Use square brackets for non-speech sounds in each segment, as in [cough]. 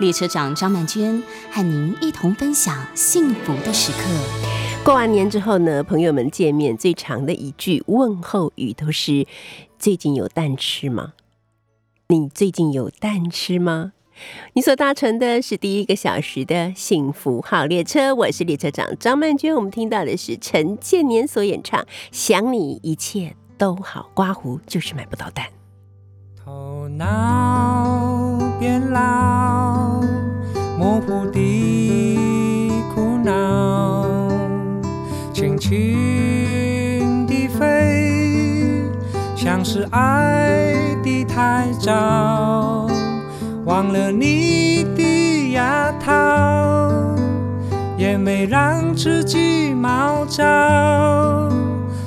列车长张曼娟和您一同分享幸福的时刻。过完年之后呢，朋友们见面最长的一句问候语都是：“最近有蛋吃吗？你最近有蛋吃吗？”你所搭乘的是第一个小时的幸福号列车，我是列车长张曼娟。我们听到的是陈建年所演唱《想你一切都好》，刮胡就是买不到蛋。头脑变老，模糊的苦恼，轻轻地飞，像是爱的太早。忘了你的牙套，也没让自己毛躁，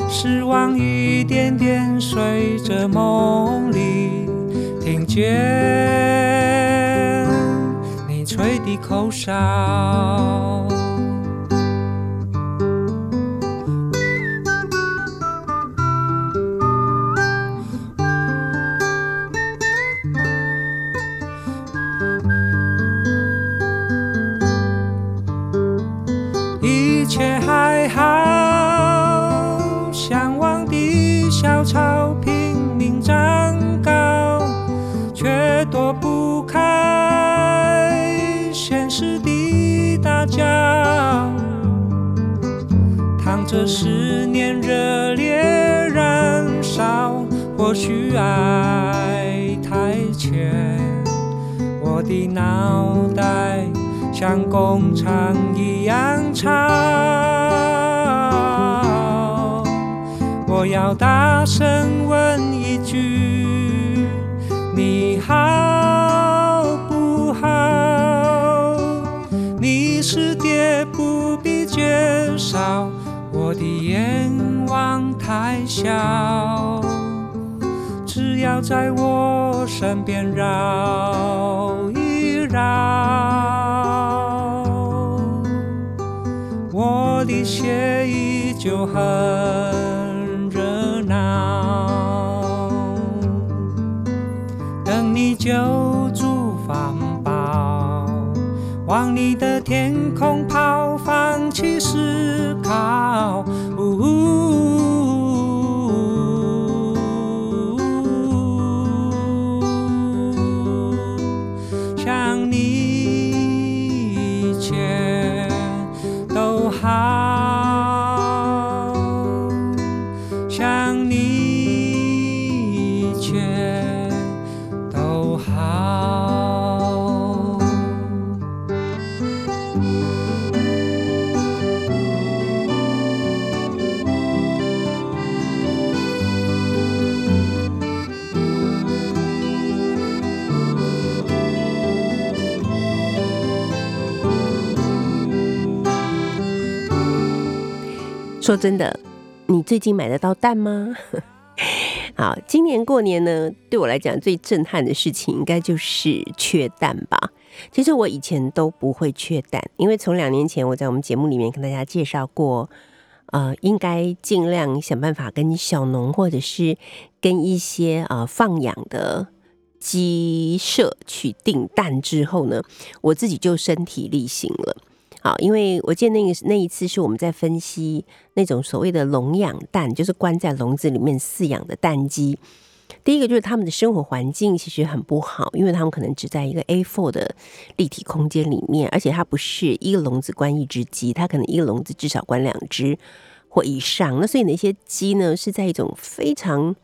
失望一点点随着梦里听见口哨。或许爱太浅，我的脑袋像工厂一样吵。我要大声问一句：你好不好？你是爹，不必介绍。我的愿望太小，要在我身边绕一绕，我的血液就很热闹。等你救助方宝，往你的天空跑，放弃思考。说真的，你最近买得到蛋吗？[laughs] 好，今年过年呢，对我来讲最震撼的事情，应该就是缺蛋吧。其实我以前都不会缺蛋，因为从两年前我在我们节目里面跟大家介绍过，呃，应该尽量想办法跟小农或者是跟一些呃放养的鸡舍去订蛋之后呢，我自己就身体力行了。好，因为我记得那个那一次是我们在分析那种所谓的笼养蛋，就是关在笼子里面饲养的蛋鸡。第一个就是他们的生活环境其实很不好，因为他们可能只在一个 A4 的立体空间里面，而且它不是一个笼子关一只鸡，它可能一个笼子至少关两只或以上。那所以那些鸡呢是在一种非常。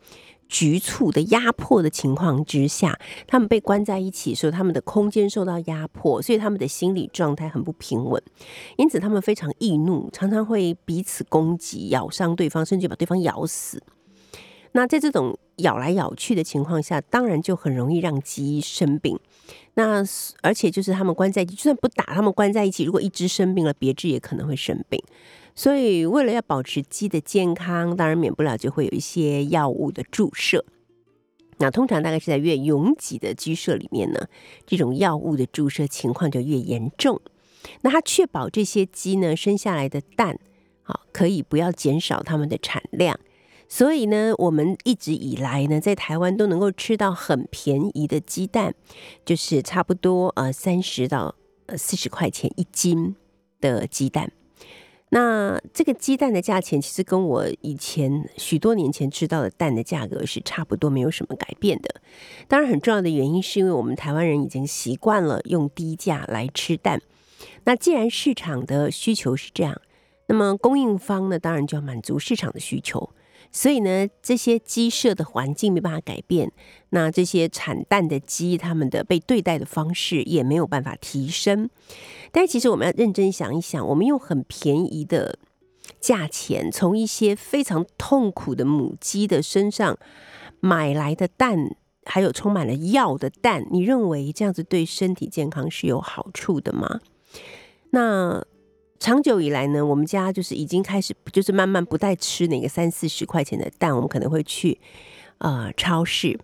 局促的压迫的情况之下，他们被关在一起，所以他们的空间受到压迫，所以他们的心理状态很不平稳，因此他们非常易怒，常常会彼此攻击、咬伤对方，甚至把对方咬死。那在这种咬来咬去的情况下，当然就很容易让鸡生病。那而且就是他们关在一起，就算不打，他们关在一起，如果一只生病了，别只也可能会生病。所以为了要保持鸡的健康，当然免不了就会有一些药物的注射。那通常大概是在越拥挤的鸡舍里面呢，这种药物的注射情况就越严重。那它确保这些鸡呢生下来的蛋，好可以不要减少它们的产量。所以呢，我们一直以来呢，在台湾都能够吃到很便宜的鸡蛋，就是差不多呃三十到呃四十块钱一斤的鸡蛋。那这个鸡蛋的价钱，其实跟我以前许多年前知道的蛋的价格是差不多，没有什么改变的。当然，很重要的原因是因为我们台湾人已经习惯了用低价来吃蛋。那既然市场的需求是这样，那么供应方呢，当然就要满足市场的需求。所以呢，这些鸡舍的环境没办法改变，那这些产蛋的鸡，它们的被对待的方式也没有办法提升。但是，其实我们要认真想一想，我们用很便宜的价钱，从一些非常痛苦的母鸡的身上买来的蛋，还有充满了药的蛋，你认为这样子对身体健康是有好处的吗？那？长久以来呢，我们家就是已经开始，就是慢慢不再吃那个三四十块钱的蛋，我们可能会去呃超市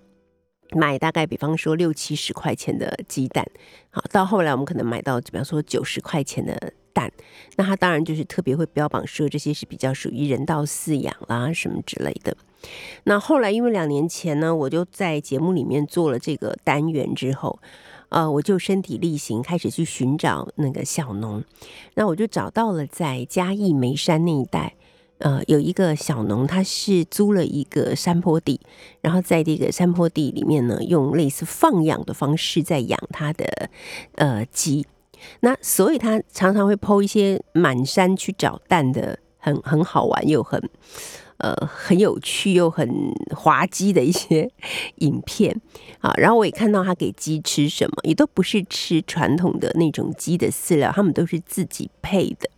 买大概比方说六七十块钱的鸡蛋，好，到后来我们可能买到比方说九十块钱的蛋，那它当然就是特别会标榜说这些是比较属于人道饲养啦什么之类的。那后来因为两年前呢，我就在节目里面做了这个单元之后。呃，我就身体力行，开始去寻找那个小农。那我就找到了在嘉义眉山那一带，呃，有一个小农，他是租了一个山坡地，然后在这个山坡地里面呢，用类似放养的方式在养他的呃鸡。那所以他常常会剖一些满山去找蛋的，很很好玩又很。呃，很有趣又很滑稽的一些 [laughs] 影片啊，然后我也看到他给鸡吃什么，也都不是吃传统的那种鸡的饲料，他们都是自己配的。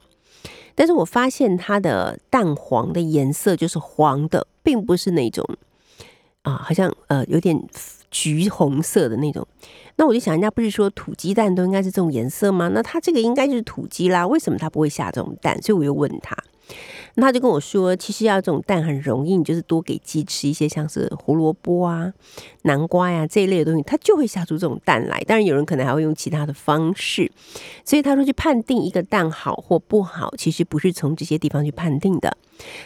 但是我发现它的蛋黄的颜色就是黄的，并不是那种啊，好像呃有点橘红色的那种。那我就想，人家不是说土鸡蛋都应该是这种颜色吗？那它这个应该就是土鸡啦，为什么它不会下这种蛋？所以我又问他。他就跟我说，其实要这种蛋很容易，你就是多给鸡吃一些像是胡萝卜啊、南瓜呀这一类的东西，它就会下出这种蛋来。当然，有人可能还会用其他的方式。所以他说，去判定一个蛋好或不好，其实不是从这些地方去判定的。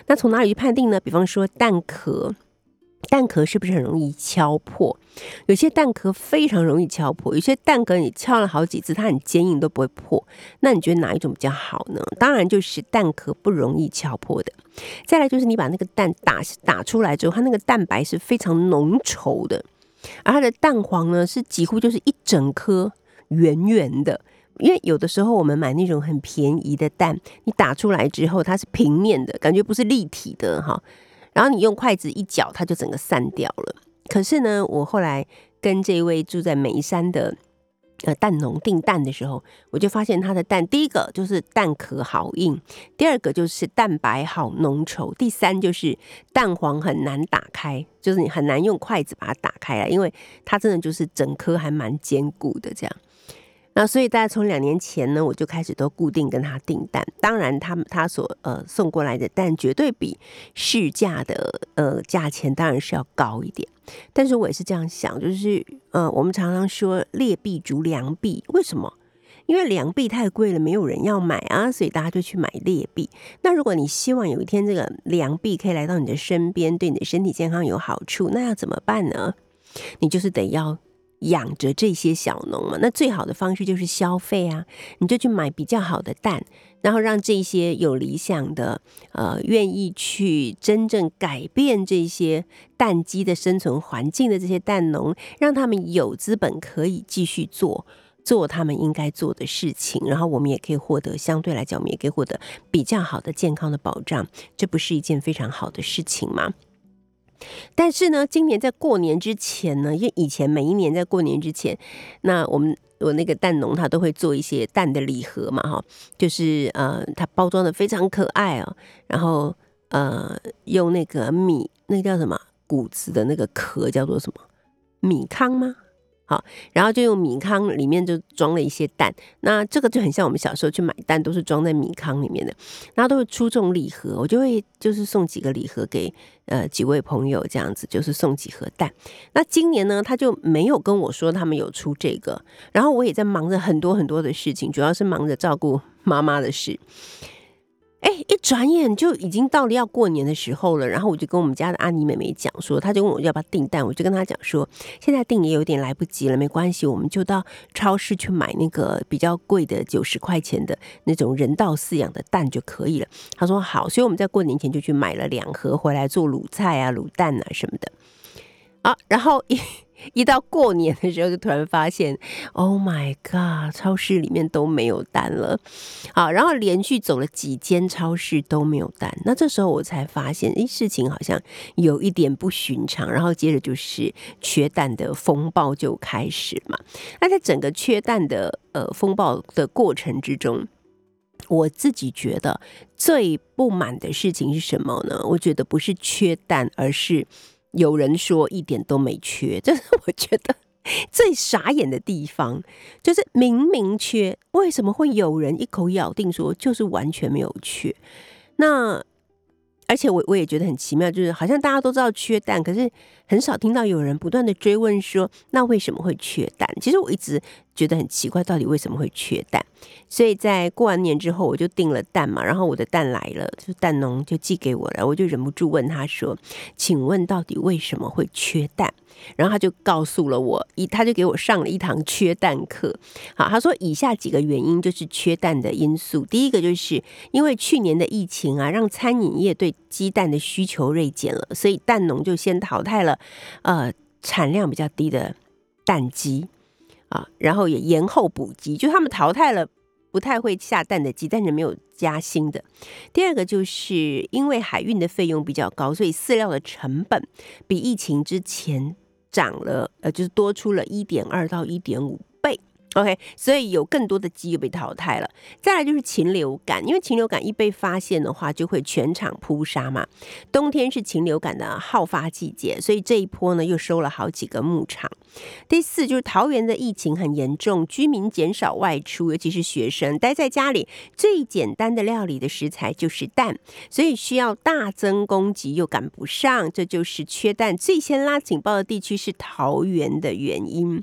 那从哪里去判定呢？比方说蛋壳。蛋壳是不是很容易敲破？有些蛋壳非常容易敲破，有些蛋壳你敲了好几次，它很坚硬都不会破。那你觉得哪一种比较好呢？当然就是蛋壳不容易敲破的。再来就是你把那个蛋打打出来之后，它那个蛋白是非常浓稠的，而它的蛋黄呢是几乎就是一整颗圆圆的。因为有的时候我们买那种很便宜的蛋，你打出来之后它是平面的，感觉不是立体的哈。然后你用筷子一搅，它就整个散掉了。可是呢，我后来跟这位住在眉山的呃蛋农订蛋的时候，我就发现他的蛋，第一个就是蛋壳好硬，第二个就是蛋白好浓稠，第三就是蛋黄很难打开，就是你很难用筷子把它打开来，因为它真的就是整颗还蛮坚固的这样。那所以，大家从两年前呢，我就开始都固定跟他订蛋。当然，他们他所呃送过来的蛋绝对比市价的呃价钱当然是要高一点。但是我也是这样想，就是呃，我们常常说劣币逐良币，为什么？因为良币太贵了，没有人要买啊，所以大家就去买劣币。那如果你希望有一天这个良币可以来到你的身边，对你的身体健康有好处，那要怎么办呢？你就是得要。养着这些小农嘛，那最好的方式就是消费啊，你就去买比较好的蛋，然后让这些有理想的、呃，愿意去真正改变这些蛋鸡的生存环境的这些蛋农，让他们有资本可以继续做做他们应该做的事情，然后我们也可以获得相对来讲，我们也可以获得比较好的健康的保障，这不是一件非常好的事情吗？但是呢，今年在过年之前呢，因为以前每一年在过年之前，那我们我那个蛋农他都会做一些蛋的礼盒嘛，哈，就是呃，它包装的非常可爱哦，然后呃，用那个米，那个叫什么谷子的那个壳叫做什么米糠吗？好，然后就用米糠里面就装了一些蛋，那这个就很像我们小时候去买蛋，都是装在米糠里面的，然后都会出这种礼盒，我就会就是送几个礼盒给呃几位朋友，这样子就是送几盒蛋。那今年呢，他就没有跟我说他们有出这个，然后我也在忙着很多很多的事情，主要是忙着照顾妈妈的事。哎，一转眼就已经到了要过年的时候了，然后我就跟我们家的阿妮妹妹讲说，她就问我要不要订蛋，我就跟她讲说，现在订也有点来不及了，没关系，我们就到超市去买那个比较贵的九十块钱的那种人道饲养的蛋就可以了。她说好，所以我们在过年前就去买了两盒回来做卤菜啊、卤蛋啊什么的。啊，然后一。一到过年的时候，就突然发现，Oh my god，超市里面都没有蛋了。好，然后连续走了几间超市都没有蛋。那这时候我才发现，哎，事情好像有一点不寻常。然后接着就是缺蛋的风暴就开始嘛。那在整个缺蛋的呃风暴的过程之中，我自己觉得最不满的事情是什么呢？我觉得不是缺蛋，而是。有人说一点都没缺，这是我觉得最傻眼的地方，就是明明缺，为什么会有人一口咬定说就是完全没有缺？那而且我我也觉得很奇妙，就是好像大家都知道缺蛋，可是很少听到有人不断的追问说，那为什么会缺蛋？其实我一直。觉得很奇怪，到底为什么会缺蛋？所以在过完年之后，我就订了蛋嘛，然后我的蛋来了，就蛋农就寄给我了，我就忍不住问他说：“请问到底为什么会缺蛋？”然后他就告诉了我，一他就给我上了一堂缺蛋课。好，他说以下几个原因就是缺蛋的因素。第一个就是因为去年的疫情啊，让餐饮业对鸡蛋的需求锐减了，所以蛋农就先淘汰了呃产量比较低的蛋鸡。啊，然后也延后补鸡，就他们淘汰了不太会下蛋的鸡，但是没有加新的。第二个就是因为海运的费用比较高，所以饲料的成本比疫情之前涨了，呃，就是多出了一点二到一点五。OK，所以有更多的鸡又被淘汰了。再来就是禽流感，因为禽流感一被发现的话，就会全场扑杀嘛。冬天是禽流感的好发季节，所以这一波呢又收了好几个牧场。第四就是桃园的疫情很严重，居民减少外出，尤其是学生待在家里，最简单的料理的食材就是蛋，所以需要大增供给又赶不上，这就是缺蛋最先拉警报的地区是桃园的原因。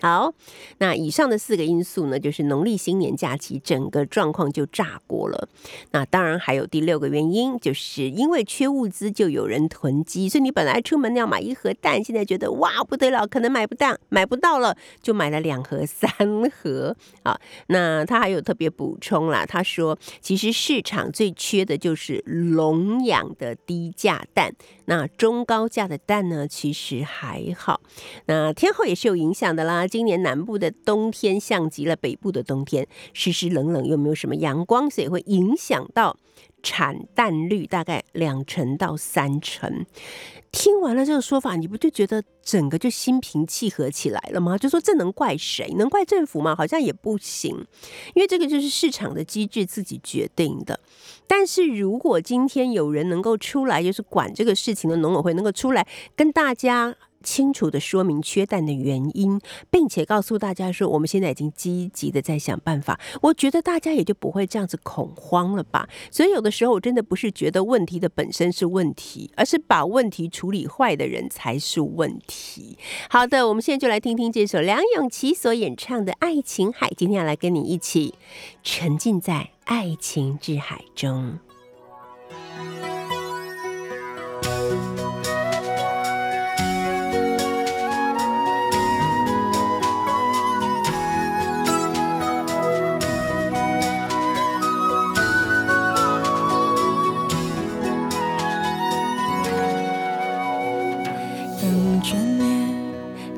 好，那以上的四个因素呢，就是农历新年假期整个状况就炸锅了。那当然还有第六个原因，就是因为缺物资，就有人囤积。所以你本来出门要买一盒蛋，现在觉得哇不得了，可能买不到，买不到了，就买了两盒、[laughs] 三盒。好，那他还有特别补充啦，他说其实市场最缺的就是笼养的低价蛋。那中高价的蛋呢，其实还好。那天后也是有影响的啦。今年南部的冬天像极了北部的冬天，湿湿冷冷又没有什么阳光，所以会影响到产蛋率大概两成到三成。听完了这个说法，你不就觉得整个就心平气和起来了吗？就说这能怪谁？能怪政府吗？好像也不行，因为这个就是市场的机制自己决定的。但是如果今天有人能够出来，就是管这个事情的农委会能够出来跟大家。清楚的说明缺蛋的原因，并且告诉大家说，我们现在已经积极的在想办法。我觉得大家也就不会这样子恐慌了吧。所以有的时候，我真的不是觉得问题的本身是问题，而是把问题处理坏的人才是问题。好的，我们现在就来听听这首梁咏琪所演唱的《爱情海》。今天要来跟你一起沉浸在爱情之海中。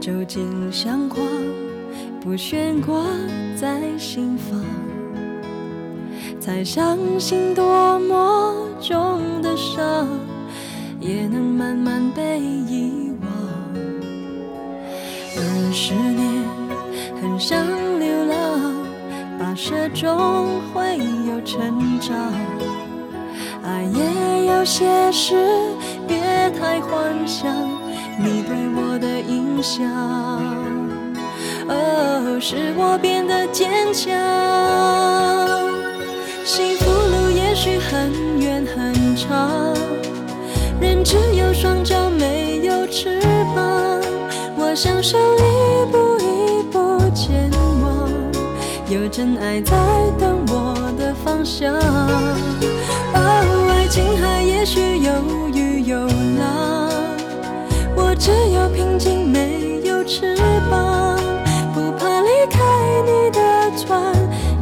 尽相框，不悬挂在心房，才相信多么重的伤，也能慢慢被遗忘。二十年很想流浪，跋涉中会有成长，爱也有些事别太幻想你对我的印象。哦，使我变得坚强。幸福路也许很远很长，人只有双脚没有翅膀。我享受一步一步前往，有真爱在等我的方向。哦，爱情海也许有雨有浪，只有平静没有翅膀，不怕离开你的船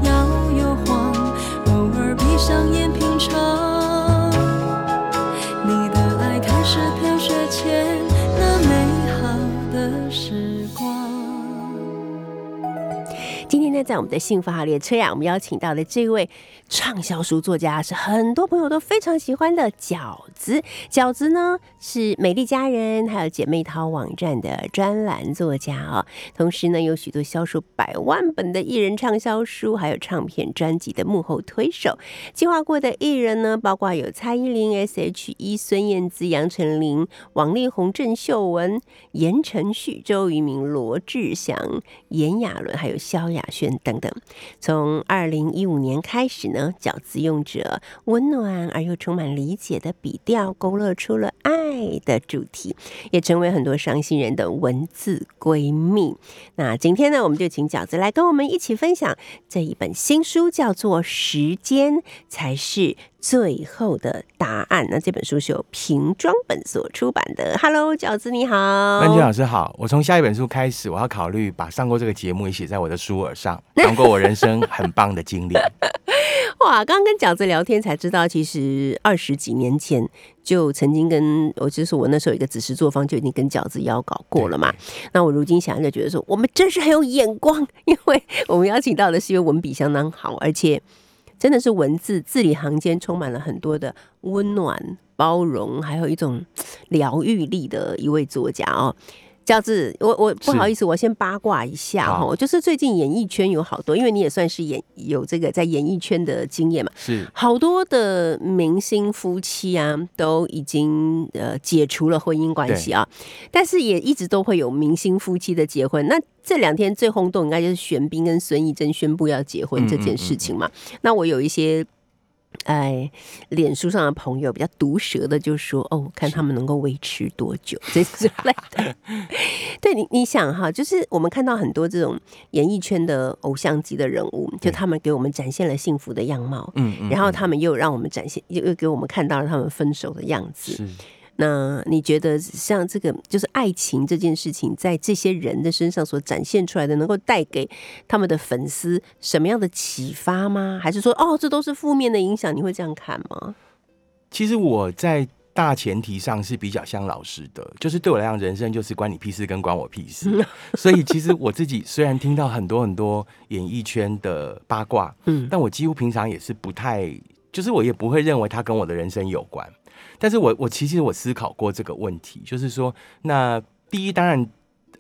摇又晃，偶尔闭上眼品尝你的爱开始飘雪前那美好的时光。今天呢，在我们的幸福号列车呀，我们邀请到的这位畅销书作家是很多朋友都非常喜欢的饺子。饺子呢是美丽佳人还有姐妹淘网站的专栏作家啊、同时呢有许多销售百万本的艺人畅销书，还有唱片专辑的幕后推手。计划过的艺人呢，包括有蔡依林、S.H.E、孙燕姿、杨丞琳、王力宏、郑秀文、言承旭、周渝民、罗志祥、炎亚纶，还有萧亚轩等等。从二零一五年开始呢，饺子用着温暖而又充满理解的笔调，勾勒出了爱的主题，也成为很多伤心人的文字闺蜜。那今天呢，我们就请饺子来跟我们一起分享这一本新书，叫做《时间才是最后的答案》。那这本书是由瓶装本所出版的。Hello，饺子你好。曼君老师好，我从下一本书开始，我要考虑把上过这个节目也写在我的书耳上，当过我人生很棒的经历。[laughs] 哇，刚刚跟饺子聊天才知道，其实二十几年前就曾经跟我，就是我那时候有一个子时作坊就已经跟饺子邀稿过了嘛。那我如今想就觉得说，我们真是很有眼光，因为我们邀请到的是一位文笔相当好，而且真的是文字字里行间充满了很多的温暖、包容，还有一种 [tsk] 疗愈力的一位作家哦。饺子，我我不好意思，我先八卦一下哈，就是最近演艺圈有好多，因为你也算是演有这个在演艺圈的经验嘛，是好多的明星夫妻啊，都已经呃解除了婚姻关系啊，但是也一直都会有明星夫妻的结婚。那这两天最轰动应该就是玄彬跟孙艺珍宣布要结婚这件事情嘛。那我有一些。哎，脸书上的朋友比较毒舌的就说：“哦，看他们能够维持多久这之类的。[laughs] ”对你，你想哈，就是我们看到很多这种演艺圈的偶像级的人物，就他们给我们展现了幸福的样貌，嗯嗯然后他们又让我们展现，又又给我们看到了他们分手的样子。是那你觉得像这个就是爱情这件事情，在这些人的身上所展现出来的，能够带给他们的粉丝什么样的启发吗？还是说，哦，这都是负面的影响？你会这样看吗？其实我在大前提上是比较像老师的，就是对我来讲，人生就是关你屁事跟关我屁事。[laughs] 所以其实我自己虽然听到很多很多演艺圈的八卦，嗯但我几乎平常也是不太，就是我也不会认为它跟我的人生有关。但是我我其实我思考过这个问题，就是说，那第一当然。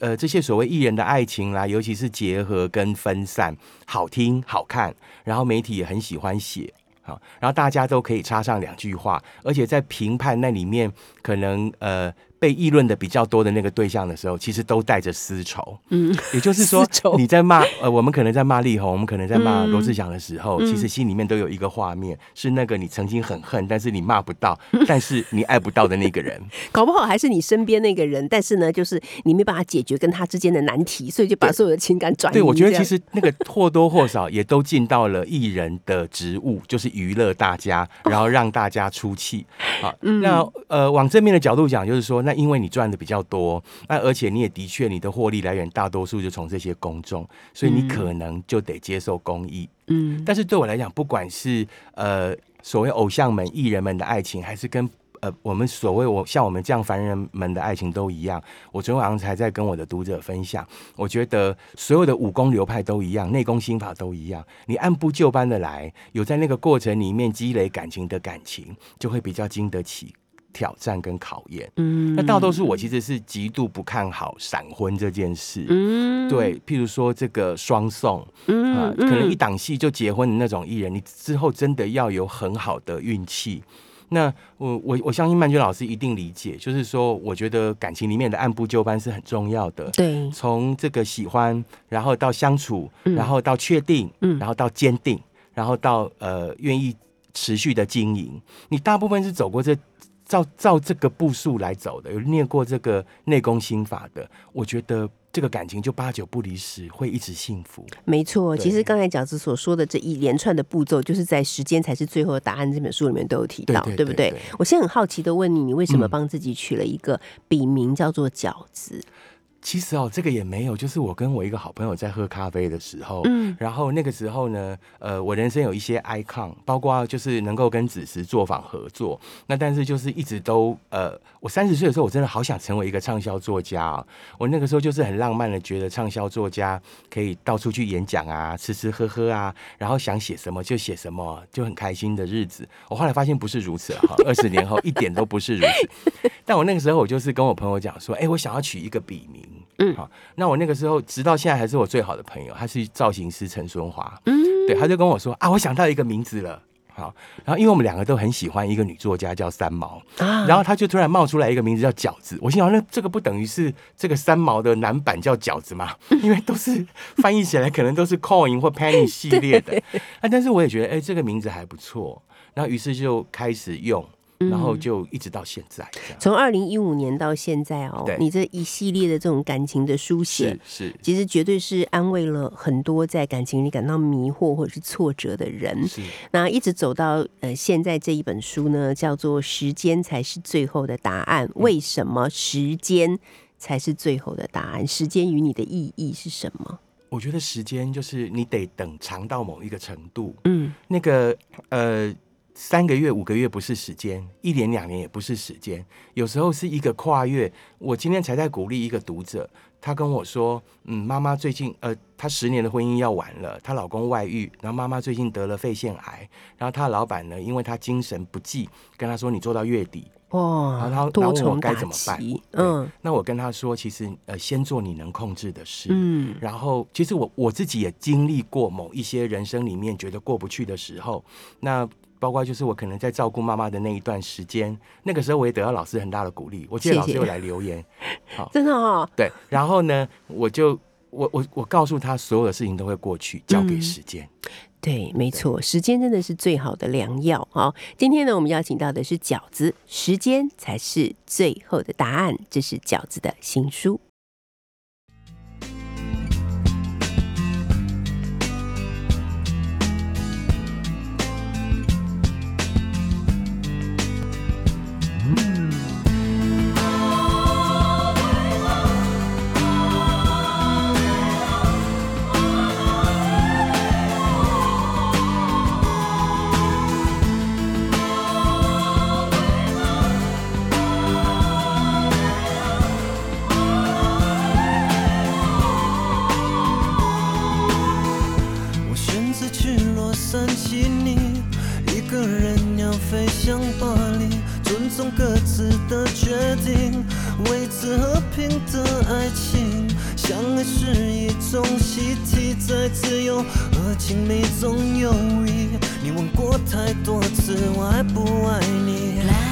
呃，这些所谓艺人的爱情啦，尤其是结合跟分散，好听好看，然后媒体也很喜欢写，好，然后大家都可以插上两句话，而且在评判那里面，可能呃被议论的比较多的那个对象的时候，其实都带着私仇。嗯，[laughs] 也就是说，你在骂呃，我们可能在骂力宏，我们可能在骂嗯罗志祥的时候，嗯其实心里面都有一个画面，是那个你曾经很恨，但是你骂不到，[laughs] 但是你爱不到的那个人。[laughs] 搞不好还是你身边那个人，但是呢，就是你没办法解决跟他之间的难题，所以就把所有的情感转移。对，我觉得其实那个或多或少也都尽到了艺人的职务，就是娱乐大家，然后让大家出气。好，嗯那呃，往正面的角度讲，就是说，那因为你赚的比较多，那而且你也的确你的获利来源大多数就从这些公众，所以你可能就得接受公益。嗯但是对我来讲，不管是呃所谓偶像们、艺人们的爱情，还是跟呃我们所谓我像我们这样凡人们的爱情都一样。我昨天晚上才在跟我的读者分享，我觉得所有的武功流派都一样，内功心法都一样。你按部就班的来，有在那个过程里面积累感情的感情，就会比较经得起挑战跟考验。嗯。那大多数我其实是极度不看好闪婚这件事。嗯，对，譬如说这个双送，嗯，啊嗯，可能一档戏就结婚的那种艺人，你之后真的要有很好的运气，那我我我相信曼娟老师一定理解，就是说，我觉得感情里面的按部就班是很重要的。对，从这个喜欢，然后到相处，嗯。然后到确定，嗯。然后到坚定，然后到呃愿意持续的经营，你大部分是走过这照照这个步数来走的，有念过这个内功心法的，我觉得这个感情就八九不离十，会一直幸福。没错。其实刚才饺子所说的这一连串的步骤，就是在《时间才是最后的答案》这本书里面都有提到，对对不对？我现在很好奇的问你，你为什么嗯帮自己取了一个笔名叫做饺子？其实哦，这个也没有，就是我跟我一个好朋友在喝咖啡的时候，嗯然后那个时候呢，呃，我人生有一些 icon，包括就是能够跟子时作坊合作，那但是就是一直都呃，我三十岁的时候，我真的好想成为一个畅销作家啊、我那个时候就是很浪漫的觉得畅销作家可以到处去演讲啊，吃吃喝喝啊，然后想写什么就写什么，就很开心的日子。我后来发现不是如此了哈，[laughs] 二十年后一点都不是如此。但我那个时候我就是跟我朋友讲说，哎、我想要取一个笔名，嗯。好，那我那个时候直到现在还是我最好的朋友，他是造型师陈春华，嗯，对，他就跟我说啊，我想到一个名字了。好，然后因为我们两个都很喜欢一个女作家叫三毛，啊。然后他就突然冒出来一个名字叫饺子，我心想那这个不等于是这个三毛的男版叫饺子吗？[laughs] 因为都是翻译起来可能都是 coin 或 penny 系列的，啊，但是我也觉得哎、这个名字还不错，然后于是就开始用，然后就一直到现在。从二零一五年到现在哦，你这一系列的这种感情的书写是，是其实绝对是安慰了很多在感情里感到迷惑或者是挫折的人。是，那一直走到呃现在这一本书呢，叫做《时间才是最后的答案》。嗯为什么时间才是最后的答案？时间与你的意义是什么？我觉得时间就是你得等长到某一个程度，嗯那个呃，三个月、五个月不是时间，一年、两年也不是时间，有时候是一个跨越。我今天才在鼓励一个读者，他跟我说，嗯，妈妈最近呃，她十年的婚姻要完了，她老公外遇，然后妈妈最近得了肺腺癌，然后她的老板呢，因为她精神不济，跟她说你做到月底，哇，然后然多后问我该怎么办嗯那我跟他说，其实呃，先做你能控制的事，嗯然后，其实我我自己也经历过某一些人生里面觉得过不去的时候，那包括就是我可能在照顾妈妈的那一段时间，那个时候我也得到老师很大的鼓励。我记得老师有来留言，[laughs] 真的哦，对，然后呢，我就我我我告诉他，所有的事情都会过去，交给嗯时间。对，没错，时间真的是最好的良药啊！今天呢，我们邀请到的是饺子，时间才是最后的答案。这是饺子的新书。飞向巴黎，尊重各自的决定，维持和平的爱情。相爱是一种习题，在自由和亲密中游移。你问过太多次，我爱不爱你？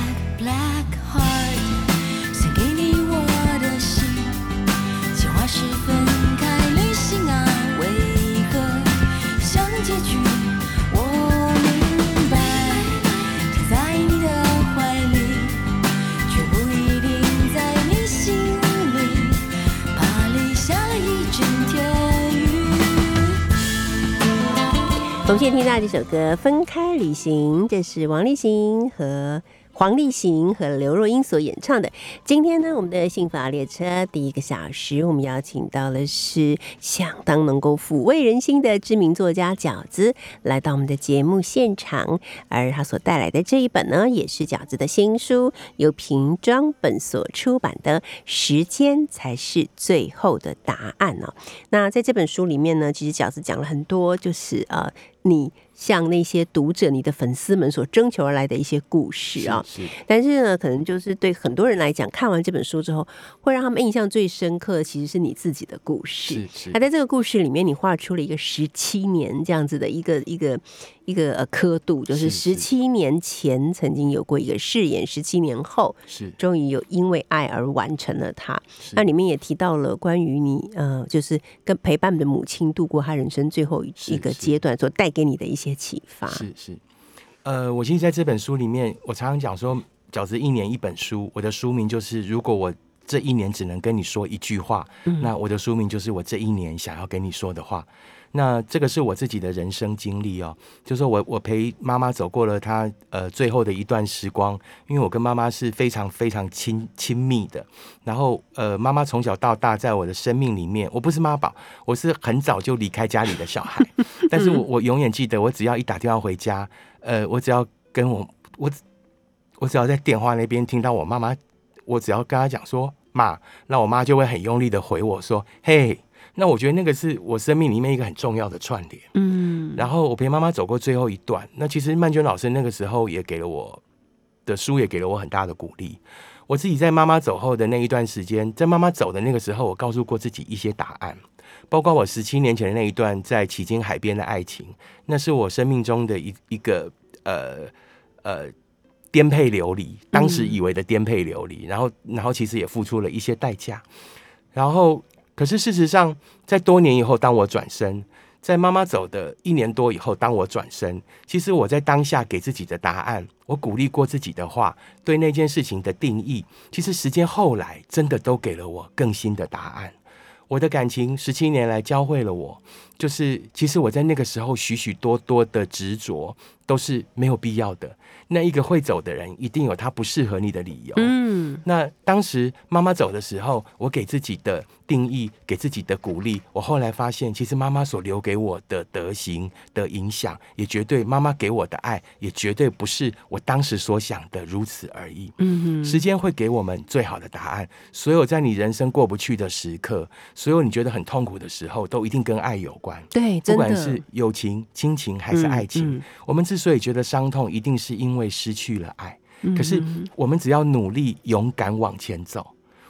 我们现在听到这首歌《分开旅行》，这是王力行和黄立行和刘若英所演唱的。今天呢，我们的幸福列车第一个小时，我们邀请到的是相当能够抚慰人心的知名作家饺子，来到我们的节目现场。而他所带来的这一本呢，也是饺子的新书，由瓶装本所出版的《时间才是最后的答案》哦。那在这本书里面呢，其实饺子讲了很多，就是呃，你像那些读者、你的粉丝们所征求而来的一些故事啊、但是呢，可能就是对很多人来讲，看完这本书之后，会让他们印象最深刻，其实是你自己的故事。是是那在这个故事里面，你画出了一个十七年这样子的一个一个一个呃刻度，就是十七年前曾经有过一个誓言，十七年后是终于有因为爱而完成了它。那里面也提到了关于你呃，就是跟陪伴你的母亲度过她人生最后一一个阶段所带给你的一些启发。是是，呃，我其实在这本书里面，我常常讲说，饺子一年一本书，我的书名就是如果我这一年只能跟你说一句话，那我的书名就是我这一年想要跟你说的话。那这个是我自己的人生经历哦，就是我我陪妈妈走过了她呃最后的一段时光，因为我跟妈妈是非常非常亲亲密的，然后呃妈妈从小到大在我的生命里面，我不是妈宝，我是很早就离开家里的小孩，[laughs] 但是我我永远记得，我只要一打电话回家，呃，我只要跟我我我只要在电话那边听到我妈妈，我只要跟她讲说妈，那我妈就会很用力的回我说嘿。那我觉得那个是我生命里面一个很重要的串联。嗯，然后我陪妈妈走过最后一段。那其实曼娟老师那个时候也给了我的书，也给了我很大的鼓励。我自己在妈妈走后的那一段时间，在妈妈走的那个时候，我告诉过自己一些答案，包括我十七年前的那一段在迄今海边的爱情，那是我生命中的一一个呃呃颠沛流离，当时以为的颠沛流离，然后然后其实也付出了一些代价，然后可是事实上，在多年以后，当我转身。在妈妈走的一年多以后，当我转身，其实我在当下给自己的答案，我鼓励过自己的话，对那件事情的定义，其实时间后来真的都给了我更新的答案。我的感情十七年来教会了我，就是其实我在那个时候许许多多的执着都是没有必要的。那一个会走的人，一定有他不适合你的理由。嗯，那当时妈妈走的时候，我给自己的定义，给自己的鼓励，我后来发现，其实妈妈所留给我的德行的影响，也绝对妈妈给我的爱，也绝对不是我当时所想的如此而已。嗯时间会给我们最好的答案。所有在你人生过不去的时刻，所有你觉得很痛苦的时候，都一定跟爱有关。对，不管是友情、亲情还是爱情，嗯嗯我们之所以觉得伤痛，一定是因为失去了爱。嗯可是我们只要努力、勇敢往前走，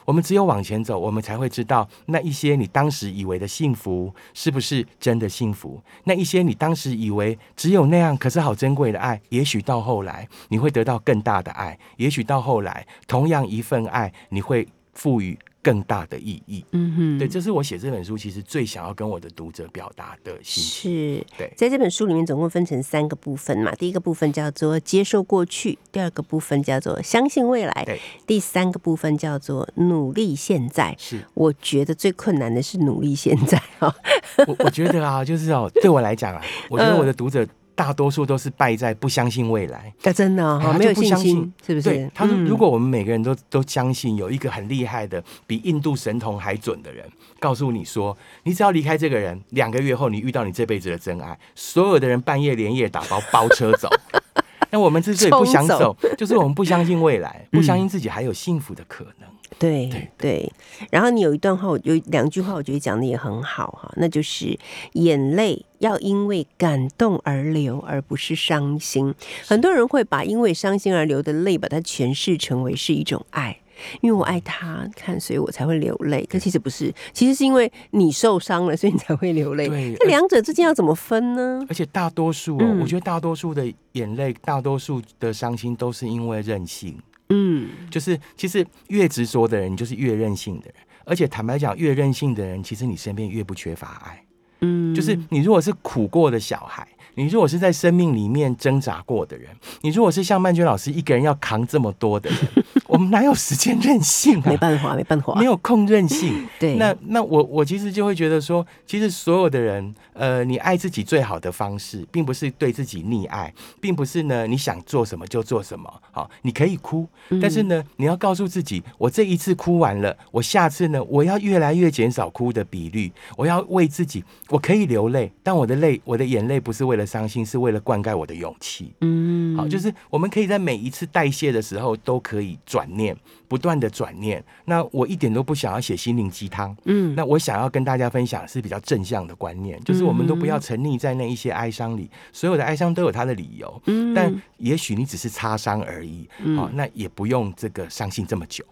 我们只有往前走，我们才会知道那一些你当时以为的幸福是不是真的幸福。那一些你当时以为只有那样，可是好珍贵的爱，也许到后来你会得到更大的爱，也许到后来同样一份爱，你会赋予更大的意义。嗯哼，对，这是我写这本书其实最想要跟我的读者表达的心情。是。对。在这本书里面总共分成三个部分嘛，第一个部分叫做接受过去，第二个部分叫做相信未来对，第三个部分叫做努力现在。是。我觉得最困难的是努力现在哈，我我觉得啊，就是哦，对我来讲啊，我觉得我的读者大多数都是败在不相信未来。啊真的哦哎他没有不相信心信，是不是？对，他说，嗯如果我们每个人都都相信有一个很厉害的、比印度神童还准的人，告诉你说，你只要离开这个人，两个月后你遇到你这辈子的真爱，所有的人半夜连夜打包包车走。[laughs] 那我们之所以不想冲走，就是我们不相信未来，不相信自己还有幸福的可能。对对对，然后你有一段话，我有两句话，我觉得讲的也很好哈，那就是眼泪要因为感动而流，而不是伤心。很多人会把因为伤心而流的泪，把它诠释成为是一种爱。因为我爱他，看，所以我才会流泪。可其实不是，其实是因为你受伤了，所以你才会流泪。对那两者之间要怎么分呢？而且大多数哦，嗯我觉得大多数的眼泪，大多数的伤心都是因为任性。嗯，就是其实越执着的人，就是越任性的人。而且坦白讲，越任性的人，其实你身边越不缺乏爱。嗯，就是你如果是苦过的小孩，你如果是在生命里面挣扎过的人，你如果是像曼娟老师一个人要扛这么多的人，[laughs] 我们哪有时间任性啊？没办法，没办法，没有空任性。[laughs] 对，那那我我其实就会觉得说，其实所有的人，呃，你爱自己最好的方式，并不是对自己溺爱，并不是呢你想做什么就做什么。好，你可以哭，但是呢，你要告诉自己，我这一次哭完了，我下次呢，我要越来越减少哭的比率。我要为自己，我可以流泪，但我的泪，我的眼泪不是为了伤心，是为了灌溉我的勇气。嗯，好，就是我们可以在每一次代谢的时候都可以转念，不断的转念。那我一点都不想要写心灵鸡汤，嗯，那我想要跟大家分享的是比较正向的观念，就是我们都不要沉溺在那一些哀伤里，所有的哀伤都有它的理由，嗯。但也许你只是擦伤而已，好、那也不用这个伤心这么久。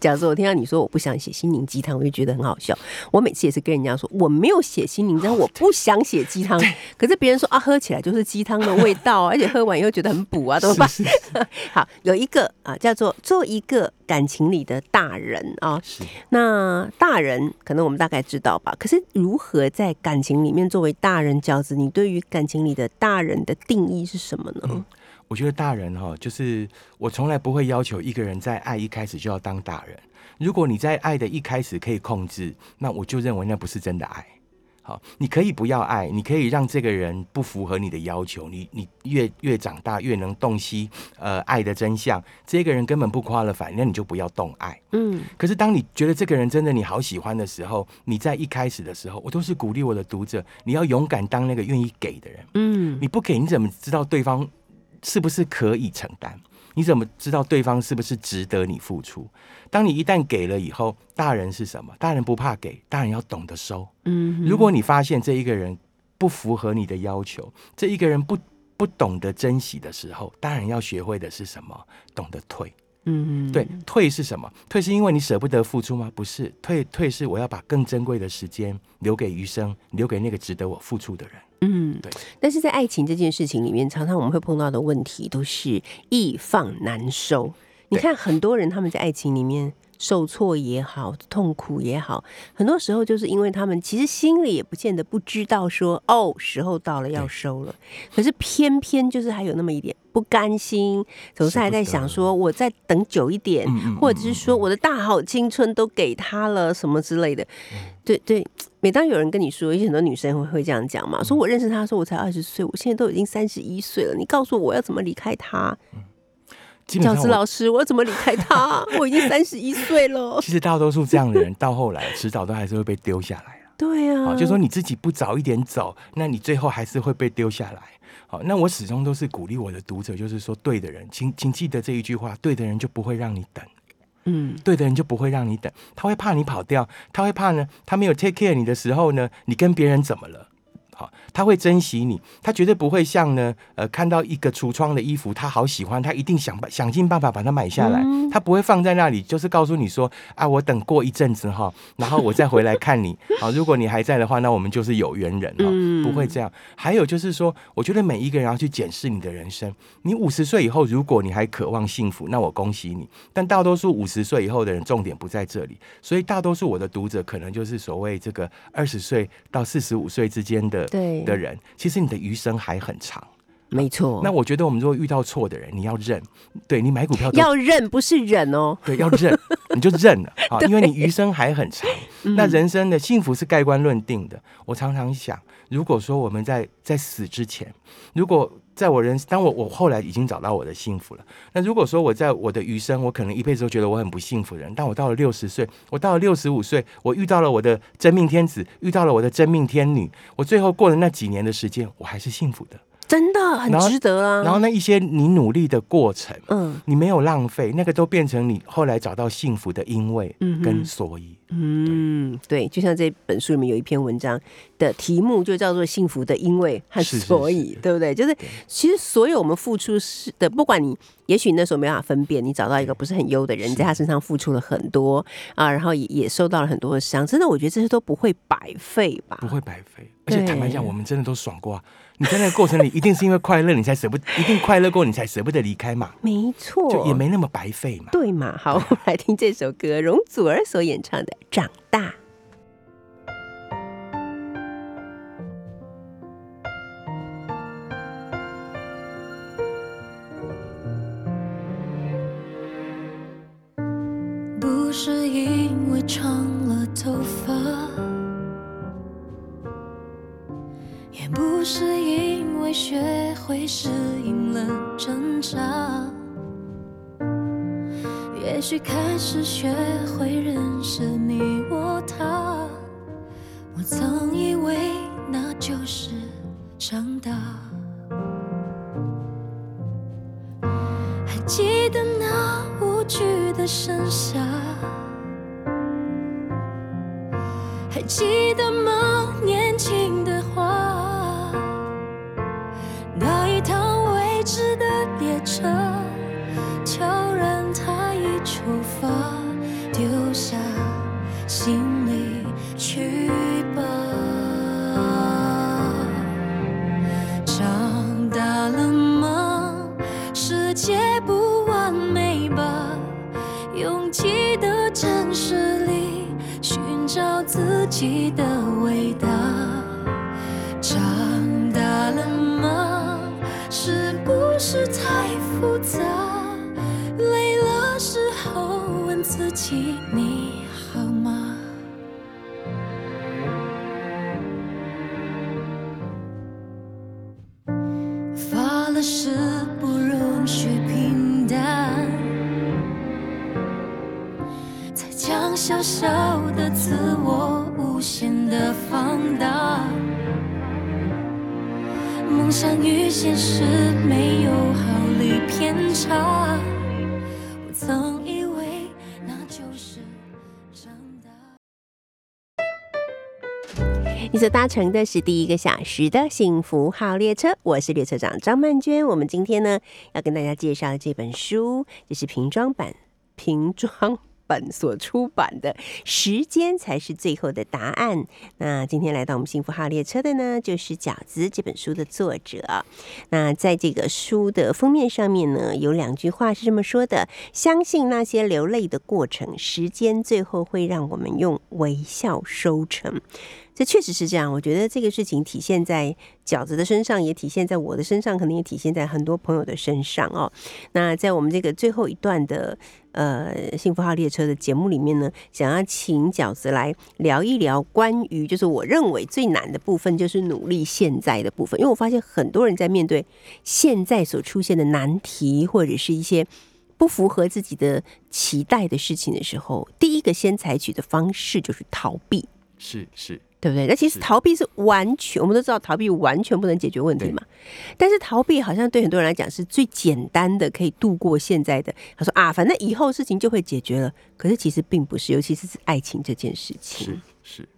假如说我听到你说我不想写心灵鸡汤，我就觉得很好笑。我每次也是跟人家说我没有写心灵鸡汤，我不想写鸡汤。可是别人说啊，喝起来就是鸡汤的味道啊，而且喝完以后觉得很补啊，怎么办？是是是 [laughs] 好，有一个啊，叫做做一个感情里的大人啊。是那大人可能我们大概知道吧，可是如何在感情里面作为大人角子，你对于感情里的大人的定义是什么呢？我觉得大人哈，就是我从来不会要求一个人在爱一开始就要当大人。如果你在爱的一开始可以控制，那我就认为那不是真的爱。好，你可以不要爱，你可以让这个人不符合你的要求。你你越越长大越能洞悉呃爱的真相，这个人根本不夸了反，那你就不要动爱。嗯可是当你觉得这个人真的你好喜欢的时候，你在一开始的时候，我都是鼓励我的读者，你要勇敢当那个愿意给的人。嗯你不给，你怎么知道对方是不是可以承担？你怎么知道对方是不是值得你付出？当你一旦给了以后，大人是什么？大人不怕给，大人要懂得收。嗯如果你发现这一个人不符合你的要求，这一个人不不懂得珍惜的时候，大人要学会的是什么？懂得退。嗯对，退是什么？退是因为你舍不得付出吗？不是，退退是我要把更珍贵的时间留给余生，留给那个值得我付出的人。嗯对。但是在爱情这件事情里面，常常我们会碰到的问题都是易放难收。你看，很多人他们在爱情里面受挫也好，痛苦也好，很多时候就是因为他们其实心里也不见得不知道说哦，时候到了要收了，可是偏偏就是还有那么一点不甘心，总是还在想说我再等久一点，或者是说我的大好青春都给他了什么之类的。嗯。对对，每当有人跟你说，有些很多女生会会这样讲嘛，嗯。说我认识他，说我才二十岁，我现在都已经三十一岁了，你告诉我我要怎么离开他？饺子老师，我要怎么离开他？[laughs] 我已经三十一岁了。其实大多数这样的人，到后来迟早都还是会被丢下来啊。[laughs] 对啊，好，就说你自己不早一点走，那你最后还是会被丢下来。好，那我始终都是鼓励我的读者，就是说，对的人，请请记得这一句话，对的人就不会让你等，嗯对的人就不会让你等，他会怕你跑掉，他会怕呢，他没有 take care 你的时候呢，你跟别人怎么了？好，他会珍惜你，他绝对不会像呢，呃，看到一个橱窗的衣服，他好喜欢，他一定想办想尽办法把它买下来，嗯他不会放在那里，就是告诉你说，啊，我等过一阵子哈，然后我再回来看你，[laughs] 好，如果你还在的话，那我们就是有缘人哈，嗯不会这样。还有就是说，我觉得每一个人要去检视你的人生，你五十岁以后，如果你还渴望幸福，那我恭喜你，但大多数五十岁以后的人，重点不在这里，所以大多数我的读者可能就是所谓这个二十岁到四十五岁之间的对的人，其实你的余生还很长。没错。那我觉得我们如果遇到错的人，你要认，对你买股票 [laughs] 要认不是忍哦。对要认，你就认了 [laughs] 啊，因为你余生还很长。嗯那人生的幸福是盖棺论定的。我常常想，如果说我们在在死之前，如果在我人，当我我后来已经找到我的幸福了，那如果说我在我的余生，我可能一辈子都觉得我很不幸福的人，但我到了六十岁，我到了六十五岁，我遇到了我的真命天子，遇到了我的真命天女，我最后过了那几年的时间，我还是幸福的。真的很值得啊。然后那一些你努力的过程，嗯你没有浪费，那个都变成你后来找到幸福的因为嗯跟所以。嗯，对，就像这本书里面有一篇文章的题目就叫做“幸福的因为和所以”，是对不对？就是其实所有我们付出是的，不管你也许那时候没办法分辨，你找到一个不是很优的人，在他身上付出了很多啊，然后也也受到了很多的伤，真的，我觉得这些都不会白费吧？不会白费。而且坦白讲，我们真的都爽过啊！你在那个过程里，一定是因为快乐，你才舍不，一定快乐过，你才舍不得离开嘛，没错，就也没那么白费嘛。对嘛？好，我们来听这首歌，容祖儿所演唱的《长大》。许开始学会认识你我他，我曾以为那就是长大。还记得那无惧的盛夏，还记得己的味道。长大了吗？是不是太复杂？累了时候问自己你好吗？发了誓不容许平淡，才将小小的自。想与现实没有毫厘偏差，我曾以为那就是长大。你所搭乘的是第一个小时的幸福号列车，我是列车长张曼娟。我们今天呢要跟大家介绍的这本书，这是瓶装版瓶装本所出版的《时间才是最后的答案》。那今天来到我们幸福号列车的呢，就是饺子这本书的作者。那在这个书的封面上面呢，有两句话是这么说的：“相信那些流泪的过程，时间最后会让我们用微笑收成。”这确实是这样，我觉得这个事情体现在饺子的身上，也体现在我的身上，可能也体现在很多朋友的身上哦。那在我们这个最后一段的呃幸福号列车的节目里面呢，想要请饺子来聊一聊关于就是我认为最难的部分，就是努力现在的部分，因为我发现很多人在面对现在所出现的难题或者是一些。不符合自己的期待的事情的时候，第一个先采取的方式就是逃避。是是，对不对？那其实逃避是完全，我们都知道逃避完全不能解决问题嘛。但是逃避好像对很多人来讲是最简单的，可以度过现在的。他说啊，反正以后事情就会解决了。可是其实并不是，尤其是爱情这件事情。是是，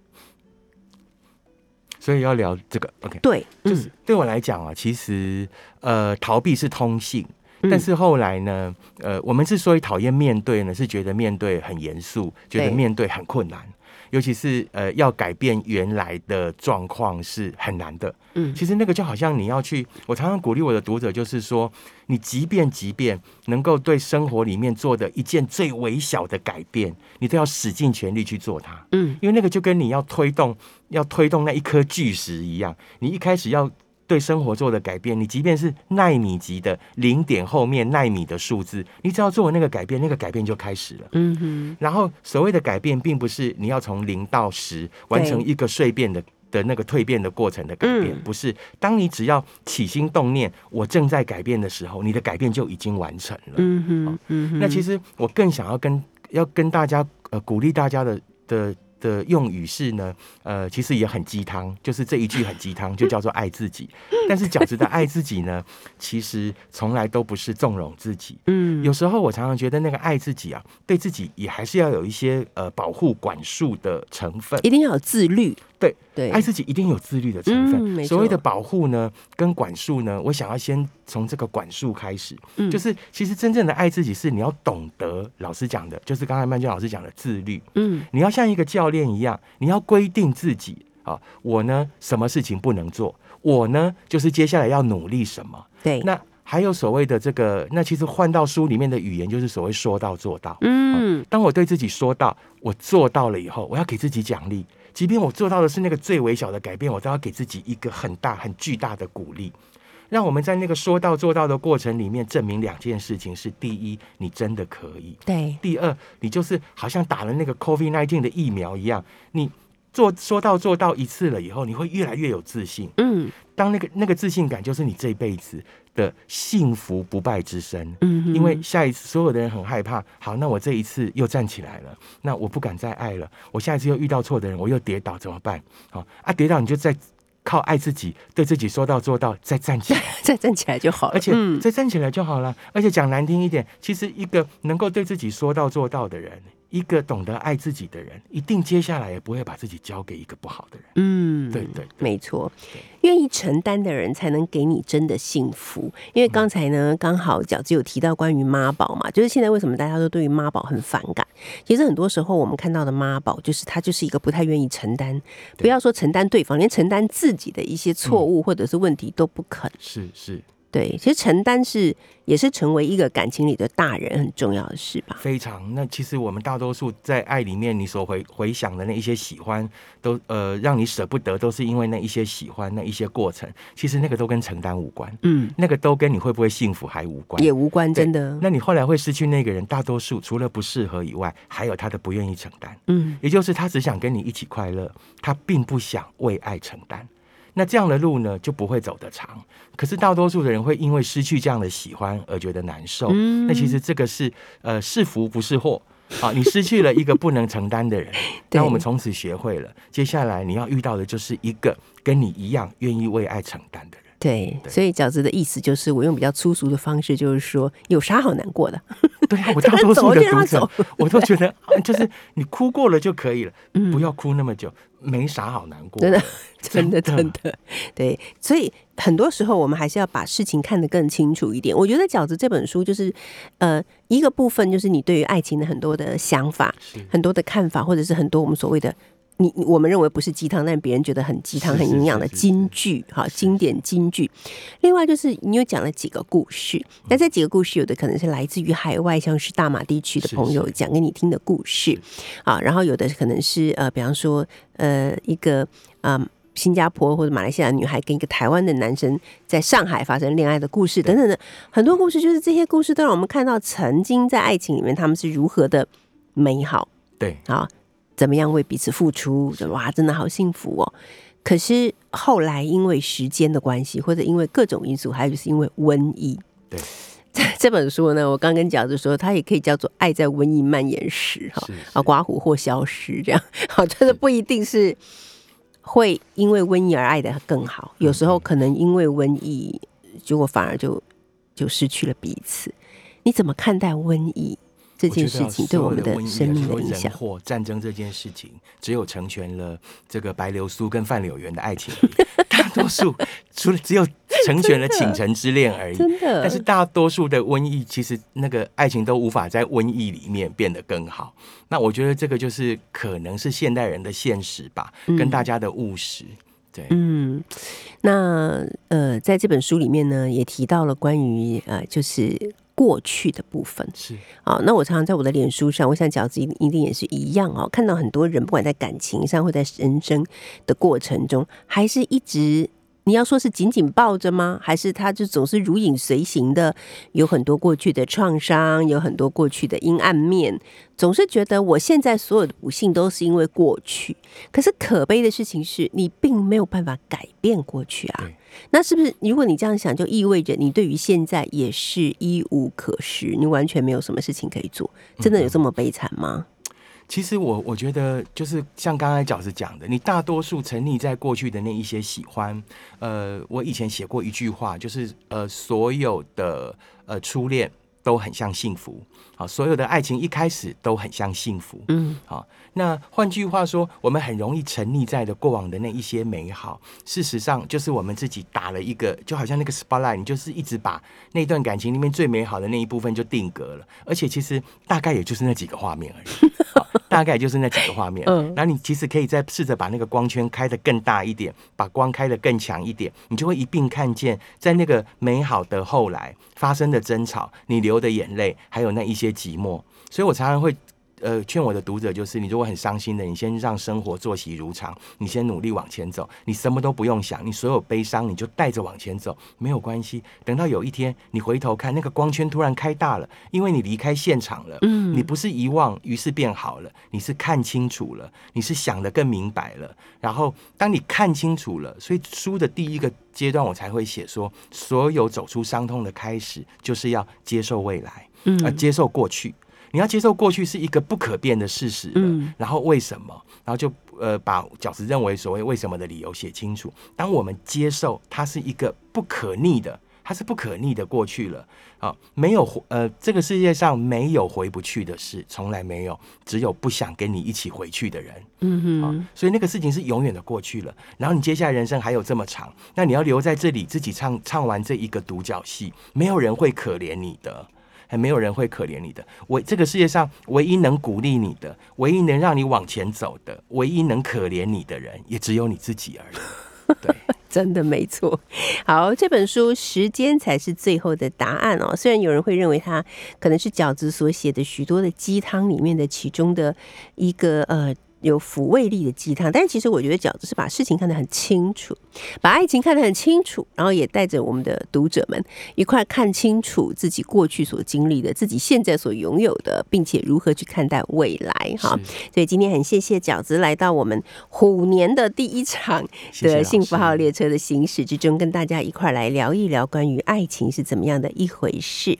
所以要聊这个，OK，对，就是对我来讲啊，其实呃，逃避是通性。嗯但是后来呢，呃，我们之所以讨厌面对呢，是觉得面对很严肃，觉得面对很困难，尤其是呃要改变原来的状况是很难的。嗯其实那个就好像你要去，我常常鼓励我的读者，就是说，你即便即便能够对生活里面做的一件最微小的改变，你都要使尽全力去做它。嗯，因为那个就跟你要推动要推动那一颗巨石一样，你一开始要对生活做的改变，你即便是纳米级的零点后面纳米的数字，你只要做那个改变，那个改变就开始了。嗯哼，然后所谓的改变，并不是你要从零到十完成一个碎变的。的那个蜕变的过程的改变，嗯不是当你只要起心动念，我正在改变的时候，你的改变就已经完成了。嗯哼，嗯哼。那其实我更想要跟要跟大家呃鼓励大家的的的用语是呢，呃，其实也很鸡汤，就是这一句很鸡汤，就叫做爱自己。[laughs] 但是饺子的爱自己呢，其实从来都不是纵容自己。嗯有时候我常常觉得那个爱自己啊，对自己也还是要有一些呃保护管束的成分。一定要有自律。对对，爱自己一定有自律的成分。嗯所谓的保护呢，跟管束呢，我想要先从这个管束开始。嗯就是其实真正的爱自己，是你要懂得老师讲的，就是刚才曼娟老师讲的自律。嗯你要像一个教练一样，你要规定自己啊，我呢什么事情不能做，我呢就是接下来要努力什么。对，那还有所谓的这个，那其实换到书里面的语言，就是所谓说到做到。嗯当我对自己说到，我做到了以后，我要给自己奖励。即便我做到的是那个最微小的改变，我都要给自己一个很大、很巨大的鼓励。让我们在那个说到做到的过程里面，证明两件事情：是第一，你真的可以；对，第二，你就是好像打了那个 COVID 1 9的疫苗一样，你做说到做到一次了以后，你会越来越有自信。嗯当那个那个自信感，就是你这辈子的幸福不败之身。嗯哼，因为下一次所有的人很害怕，好，那我这一次又站起来了，那我不敢再爱了，我下一次又遇到错的人，我又跌倒怎么办？好啊，跌倒你就再靠爱自己，对自己说到做到，再站起来，[laughs] 再站起来就好了。而且嗯再站起来就好了。而且讲难听一点，其实一个能够对自己说到做到的人，一个懂得爱自己的人，一定接下来也不会把自己交给一个不好的人。嗯，对对对没错，愿意承担的人才能给你真的幸福。因为刚才呢，刚好饺子有提到关于妈宝嘛，就是现在为什么大家都对于妈宝很反感？其实很多时候我们看到的妈宝，就是他就是一个不太愿意承担，不要说承担对方，连承担自己的一些错误或者是问题都不肯。是是，对，其实承担是也是成为一个感情里的大人很重要的事吧。非常。那其实我们大多数在爱里面，你所回回想的那一些喜欢，都呃让你舍不得，都是因为那一些喜欢，那一些过程，其实那个都跟承担无关，嗯，那个都跟你会不会幸福还无关，也无关，真的。那你后来会失去那个人，大多数除了不适合以外，还有他的不愿意承担，嗯也就是他只想跟你一起快乐，他并不想为爱承担。那这样的路呢，就不会走得长。可是大多数的人会因为失去这样的喜欢而觉得难受。嗯那其实这个是呃是福不是祸。啊，你失去了一个不能承担的人，[laughs] 那我们从此学会了，接下来你要遇到的就是一个跟你一样愿意为爱承担的人。对，对所以饺子的意思就是，我用比较粗俗的方式，就是说，有啥好难过的？对啊，[laughs] 我大多数走的读者就让他走，我都觉得啊 [laughs] 就是你哭过了就可以了，嗯不要哭那么久，没啥好难过。[laughs] 真的，真的真的，对，所以很多时候我们还是要把事情看得更清楚一点。我觉得《饺子》这本书就是，呃，一个部分就是你对于爱情的很多的想法、很多的看法，或者是很多我们所谓的。你你我们认为不是鸡汤，但别人觉得很鸡汤、很营养的金句，哈，经典金句。另外就是你又讲了几个故事，那这几个故事有的可能是来自于海外，像是大马地区的朋友讲给你听的故事，啊，然后有的可能是呃，比方说呃一个嗯。新加坡或者马来西亚女孩跟一个台湾的男生在上海发生恋爱的故事等等的很多故事，就是这些故事都让我们看到曾经在爱情里面他们是如何的美好对，啊，怎么样为彼此付出，哇，真的好幸福哦。可是后来因为时间的关系，或者因为各种因素，还有就是因为瘟疫，对，这本书呢，我刚跟饺子说，它也可以叫做《爱在瘟疫蔓延时》哈是，啊，刮胡或消失这样，[laughs] 好，真的不一定是会因为瘟疫而爱的更好，有时候可能因为瘟疫，结果反而就就失去了彼此。你怎么看待瘟疫这件事情对我们的生命的影响人？祸战争这件事情，只有成全了这个白流苏跟范柳园的爱情，[laughs] 大多数除了只有成全了倾城之恋而已。真的，但是大多数的瘟疫，其实那个爱情都无法在瘟疫里面变得更好。那我觉得这个就是可能是现代人的现实吧，跟大家的务实。对，嗯，那呃，在这本书里面呢，也提到了关于呃，就是过去的部分。是啊，那我常常在我的脸书上，我想饺子一定也是一样哦，看到很多人不管在感情上或在人生的过程中，还是一直你要说是紧紧抱着吗？还是他就总是如影随形的，有很多过去的创伤，有很多过去的阴暗面，总是觉得我现在所有的不幸都是因为过去。可是可悲的事情是你并没有办法改变过去啊对。那是不是如果你这样想，就意味着你对于现在也是一无可施，你完全没有什么事情可以做？真的有这么悲惨吗？其实我我觉得就是像刚才饺子讲的，你大多数沉溺在过去的那一些喜欢。呃，我以前写过一句话，就是呃，所有的呃初恋都很像幸福，好，所有的爱情一开始都很像幸福。嗯，好，那换句话说，我们很容易沉溺在的过往的那一些美好，事实上就是我们自己打了一个，就好像那个 spotlight，你就是一直把那段感情里面最美好的那一部分就定格了，而且其实大概也就是那几个画面而已，[laughs] 大概就是那几个画面。嗯然后你其实可以再试着把那个光圈开得更大一点，把光开得更强一点，你就会一并看见在那个美好的后来发生的争吵，你流的眼泪，还有那一些寂寞。所以我常常会。呃，劝我的读者就是，你如果很伤心的，你先让生活作息如常，你先努力往前走，你什么都不用想，你所有悲伤你就带着往前走，没有关系。等到有一天你回头看，那个光圈突然开大了，因为你离开现场了，嗯你不是遗忘，于是变好了，你是看清楚了，你是想的更明白了。然后当你看清楚了，所以书的第一个阶段我才会写说，所有走出伤痛的开始，就是要接受未来，嗯呃，接受过去。你要接受过去是一个不可变的事实了，嗯然后为什么？然后就呃把饺子认为所谓为什么的理由写清楚。当我们接受它是一个不可逆的，它是不可逆的过去了啊，没有回呃这个世界上没有回不去的事，从来没有，只有不想跟你一起回去的人。啊嗯哼，，所以那个事情是永远的过去了。然后你接下来人生还有这么长，那你要留在这里自己唱唱完这一个独角戏，没有人会可怜你的。还没有人会可怜你的。唯这个世界上唯一能鼓励你的，唯一能让你往前走的，唯一能可怜你的人，也只有你自己而已。[laughs] 对，真的没错。好，这本书时间才是最后的答案哦。虽然有人会认为它可能是饺子所写的许多的鸡汤里面的其中的一个呃。有抚慰力的鸡汤，但是其实我觉得饺子是把事情看得很清楚，把爱情看得很清楚，然后也带着我们的读者们一块看清楚自己过去所经历的，自己现在所拥有的，并且如何去看待未来哈。所以今天很谢谢饺子来到我们虎年的第一场的幸福号列车的行驶之中，跟大家一块来聊一聊关于爱情是怎么样的一回事。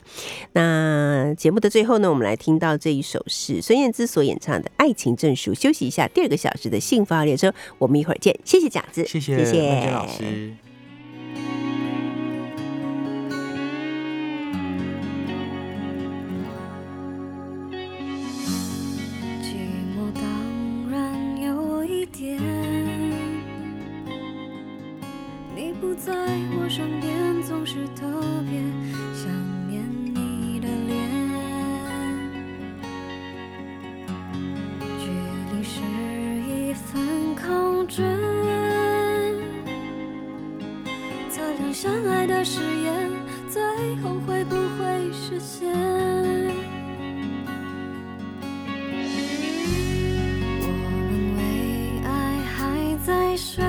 那节目的最后呢，我们来听到这一首是孙燕姿所演唱的《爱情证书》，休息一下。下第二个小时的幸福号列车，我们一会儿见。谢谢饺子，谢谢谢谢老师。寂寞当然有一点，你不在我身边，总是特别准测量相爱的誓言，最后会不会实现？我们为爱还在睡。